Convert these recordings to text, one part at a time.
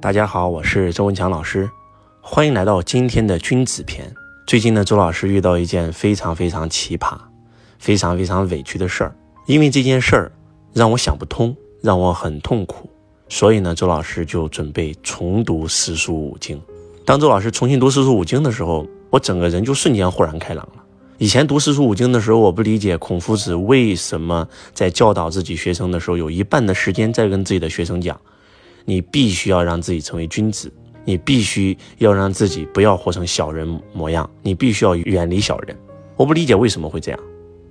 大家好，我是周文强老师，欢迎来到今天的君子篇。最近呢，周老师遇到一件非常非常奇葩、非常非常委屈的事儿，因为这件事儿让我想不通，让我很痛苦，所以呢，周老师就准备重读四书五经。当周老师重新读四书五经的时候，我整个人就瞬间豁然开朗了。以前读四书五经的时候，我不理解孔夫子为什么在教导自己学生的时候，有一半的时间在跟自己的学生讲。你必须要让自己成为君子，你必须要让自己不要活成小人模样，你必须要远离小人。我不理解为什么会这样。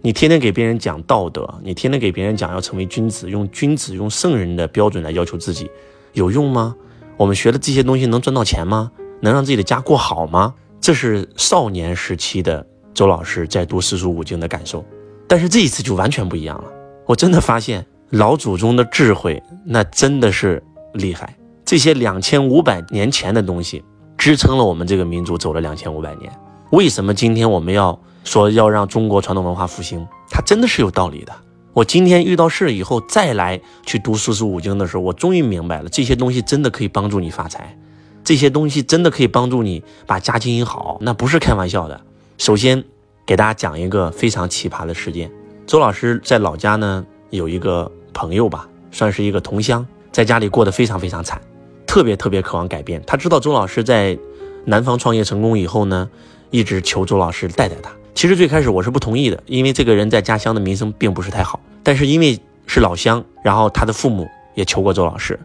你天天给别人讲道德，你天天给别人讲要成为君子，用君子、用圣人的标准来要求自己，有用吗？我们学的这些东西能赚到钱吗？能让自己的家过好吗？这是少年时期的周老师在读四书五经的感受。但是这一次就完全不一样了。我真的发现老祖宗的智慧，那真的是。厉害，这些两千五百年前的东西支撑了我们这个民族走了两千五百年。为什么今天我们要说要让中国传统文化复兴？它真的是有道理的。我今天遇到事以后再来去读四书五经的时候，我终于明白了，这些东西真的可以帮助你发财，这些东西真的可以帮助你把家经营好，那不是开玩笑的。首先给大家讲一个非常奇葩的事件：周老师在老家呢有一个朋友吧，算是一个同乡。在家里过得非常非常惨，特别特别渴望改变。他知道周老师在南方创业成功以后呢，一直求周老师带带他。其实最开始我是不同意的，因为这个人在家乡的名声并不是太好。但是因为是老乡，然后他的父母也求过周老师，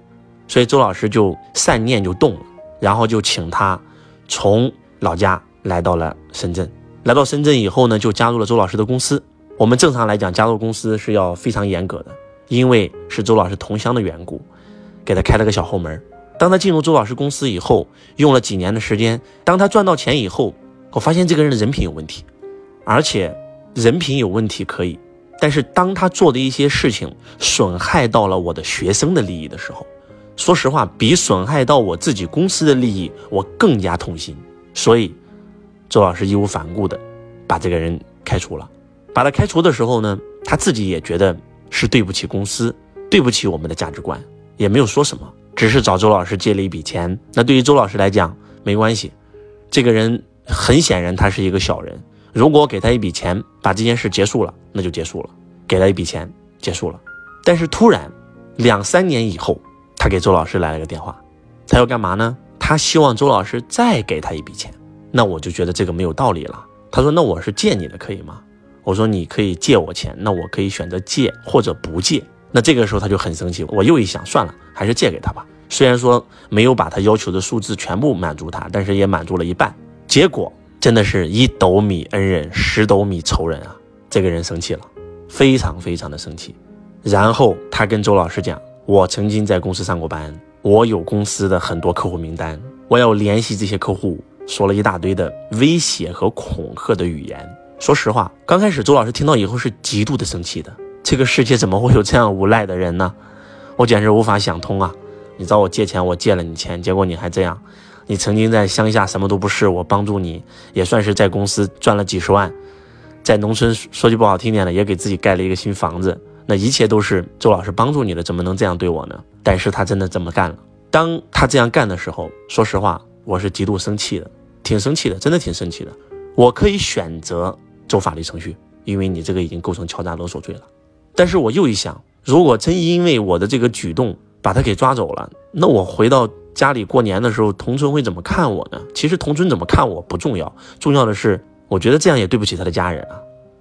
所以周老师就善念就动了，然后就请他从老家来到了深圳。来到深圳以后呢，就加入了周老师的公司。我们正常来讲，加入公司是要非常严格的，因为是周老师同乡的缘故。给他开了个小后门。当他进入周老师公司以后，用了几年的时间，当他赚到钱以后，我发现这个人的人品有问题，而且人品有问题可以，但是当他做的一些事情损害到了我的学生的利益的时候，说实话，比损害到我自己公司的利益，我更加痛心。所以，周老师义无反顾的把这个人开除了。把他开除的时候呢，他自己也觉得是对不起公司，对不起我们的价值观。也没有说什么，只是找周老师借了一笔钱。那对于周老师来讲没关系，这个人很显然他是一个小人。如果给他一笔钱，把这件事结束了，那就结束了。给了一笔钱，结束了。但是突然，两三年以后，他给周老师来了个电话，他要干嘛呢？他希望周老师再给他一笔钱。那我就觉得这个没有道理了。他说：“那我是借你的，可以吗？”我说：“你可以借我钱，那我可以选择借或者不借。”那这个时候他就很生气，我又一想，算了，还是借给他吧。虽然说没有把他要求的数字全部满足他，但是也满足了一半。结果真的是一斗米恩人，十斗米仇人啊！这个人生气了，非常非常的生气。然后他跟周老师讲：“我曾经在公司上过班，我有公司的很多客户名单，我要联系这些客户。”说了一大堆的威胁和恐吓的语言。说实话，刚开始周老师听到以后是极度的生气的。这个世界怎么会有这样无赖的人呢？我简直无法想通啊！你找我借钱，我借了你钱，结果你还这样。你曾经在乡下什么都不是，我帮助你，也算是在公司赚了几十万，在农村说句不好听点的，也给自己盖了一个新房子。那一切都是周老师帮助你的，怎么能这样对我呢？但是他真的这么干了。当他这样干的时候，说实话，我是极度生气的，挺生气的，真的挺生气的。我可以选择走法律程序，因为你这个已经构成敲诈勒索罪了。但是我又一想，如果真因为我的这个举动把他给抓走了，那我回到家里过年的时候，同村会怎么看我呢？其实同村怎么看我不重要，重要的是，我觉得这样也对不起他的家人啊。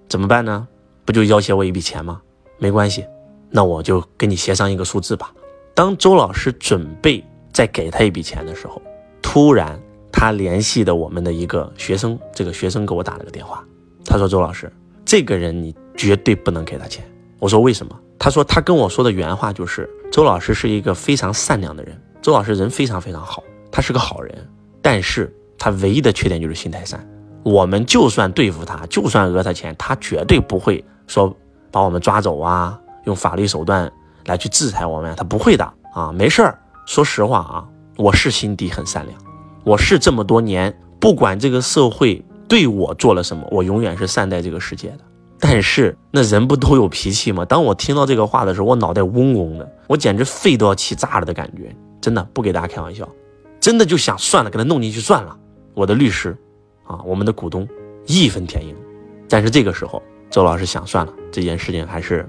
怎么办呢？不就要挟我一笔钱吗？没关系，那我就跟你协商一个数字吧。当周老师准备再给他一笔钱的时候，突然他联系的我们的一个学生，这个学生给我打了个电话，他说：“周老师，这个人你绝对不能给他钱。”我说为什么？他说他跟我说的原话就是周老师是一个非常善良的人，周老师人非常非常好，他是个好人，但是他唯一的缺点就是心太善。我们就算对付他，就算讹他钱，他绝对不会说把我们抓走啊，用法律手段来去制裁我们，他不会的啊，没事儿。说实话啊，我是心底很善良，我是这么多年不管这个社会对我做了什么，我永远是善待这个世界的。但是那人不都有脾气吗？当我听到这个话的时候，我脑袋嗡嗡的，我简直肺都要气炸了的感觉。真的不给大家开玩笑，真的就想算了，给他弄进去算了。我的律师，啊，我们的股东，义愤填膺。但是这个时候，周老师想算了，这件事情还是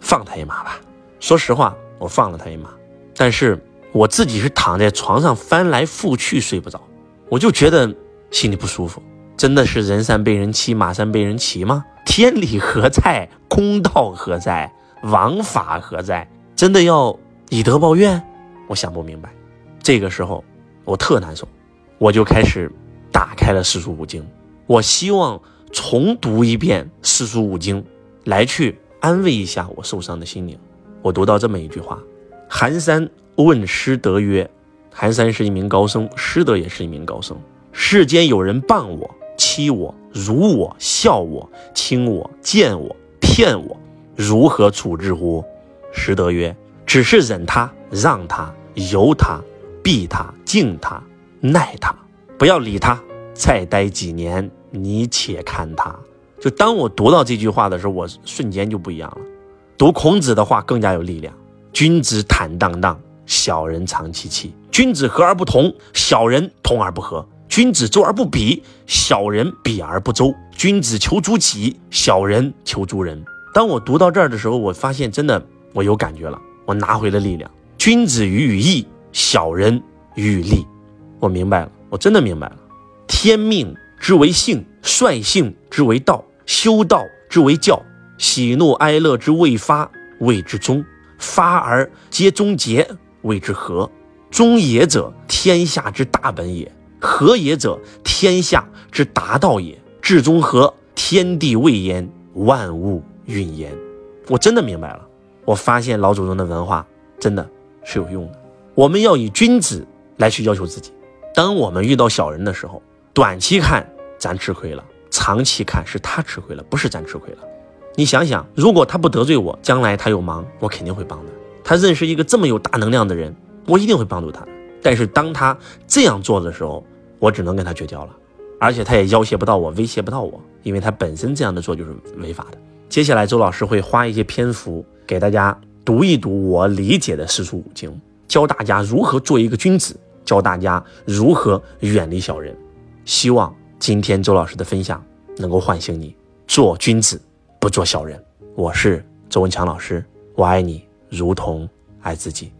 放他一马吧。说实话，我放了他一马，但是我自己是躺在床上翻来覆去睡不着，我就觉得心里不舒服。真的是人善被人欺，马善被人骑吗？天理何在？公道何在？王法何在？真的要以德报怨？我想不明白。这个时候，我特难受，我就开始打开了四书五经，我希望。重读一遍四书五经，来去安慰一下我受伤的心灵。我读到这么一句话：寒山问师德曰：“寒山是一名高僧，师德也是一名高僧。世间有人谤我、欺我、辱我、笑我、轻我、贱我、骗我，如何处置乎？”师德曰：“只是忍他、让他、由他、避他、敬他、耐他，不要理他。再待几年。”你且看他，就当我读到这句话的时候，我瞬间就不一样了。读孔子的话更加有力量。君子坦荡荡，小人长戚戚。君子和而不同，小人同而不和。君子周而不比，小人比而不周。君子求诸己，小人求诸人。当我读到这儿的时候，我发现真的我有感觉了，我拿回了力量。君子喻于义，小人喻于利。我明白了，我真的明白了。天命。之为性，率性之为道，修道之为教，喜怒哀乐之未发，谓之中；发而皆终结，谓之和。中也者，天下之大本也；和也者，天下之达道也。至中和，天地未焉，万物运焉。我真的明白了，我发现老祖宗的文化真的是有用的。我们要以君子来去要求自己。当我们遇到小人的时候，短期看。咱吃亏了，长期看是他吃亏了，不是咱吃亏了。你想想，如果他不得罪我，将来他有忙，我肯定会帮他。他认识一个这么有大能量的人，我一定会帮助他。但是当他这样做的时候，我只能跟他绝交了，而且他也要挟不到我，威胁不到我，因为他本身这样的做就是违法的。接下来，周老师会花一些篇幅给大家读一读我理解的四书五经，教大家如何做一个君子，教大家如何远离小人。希望。今天周老师的分享能够唤醒你，做君子，不做小人。我是周文强老师，我爱你如同爱自己。